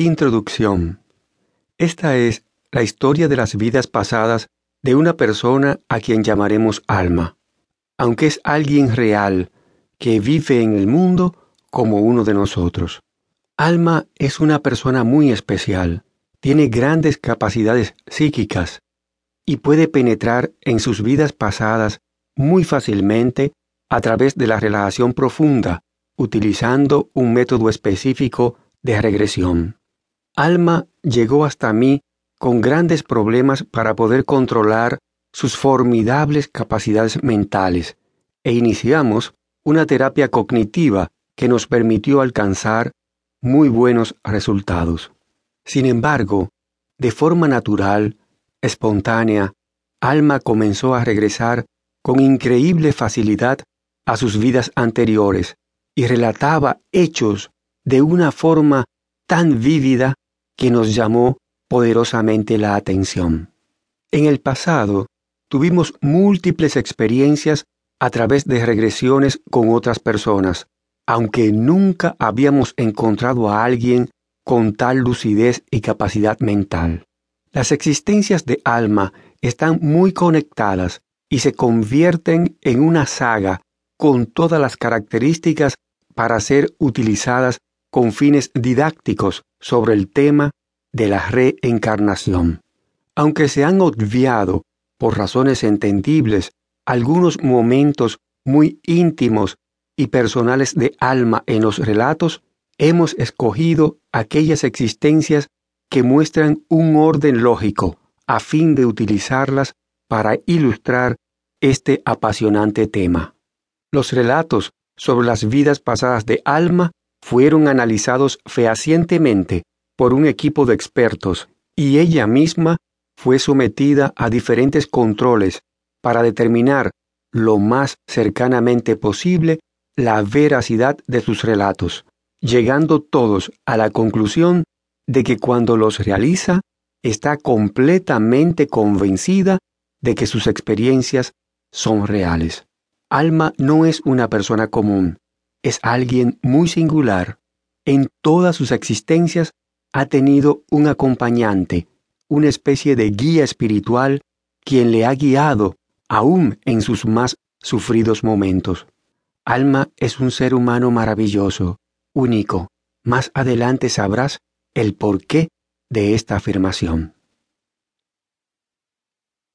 Introducción. Esta es la historia de las vidas pasadas de una persona a quien llamaremos alma, aunque es alguien real que vive en el mundo como uno de nosotros. Alma es una persona muy especial, tiene grandes capacidades psíquicas y puede penetrar en sus vidas pasadas muy fácilmente a través de la relación profunda, utilizando un método específico de regresión. Alma llegó hasta mí con grandes problemas para poder controlar sus formidables capacidades mentales e iniciamos una terapia cognitiva que nos permitió alcanzar muy buenos resultados. Sin embargo, de forma natural, espontánea, Alma comenzó a regresar con increíble facilidad a sus vidas anteriores y relataba hechos de una forma tan vívida que nos llamó poderosamente la atención. En el pasado, tuvimos múltiples experiencias a través de regresiones con otras personas, aunque nunca habíamos encontrado a alguien con tal lucidez y capacidad mental. Las existencias de alma están muy conectadas y se convierten en una saga con todas las características para ser utilizadas con fines didácticos sobre el tema de la reencarnación. Aunque se han obviado, por razones entendibles, algunos momentos muy íntimos y personales de alma en los relatos, hemos escogido aquellas existencias que muestran un orden lógico a fin de utilizarlas para ilustrar este apasionante tema. Los relatos sobre las vidas pasadas de alma fueron analizados fehacientemente por un equipo de expertos y ella misma fue sometida a diferentes controles para determinar lo más cercanamente posible la veracidad de sus relatos, llegando todos a la conclusión de que cuando los realiza está completamente convencida de que sus experiencias son reales. Alma no es una persona común, es alguien muy singular. En todas sus existencias ha tenido un acompañante, una especie de guía espiritual, quien le ha guiado aún en sus más sufridos momentos. Alma es un ser humano maravilloso, único. Más adelante sabrás el porqué de esta afirmación.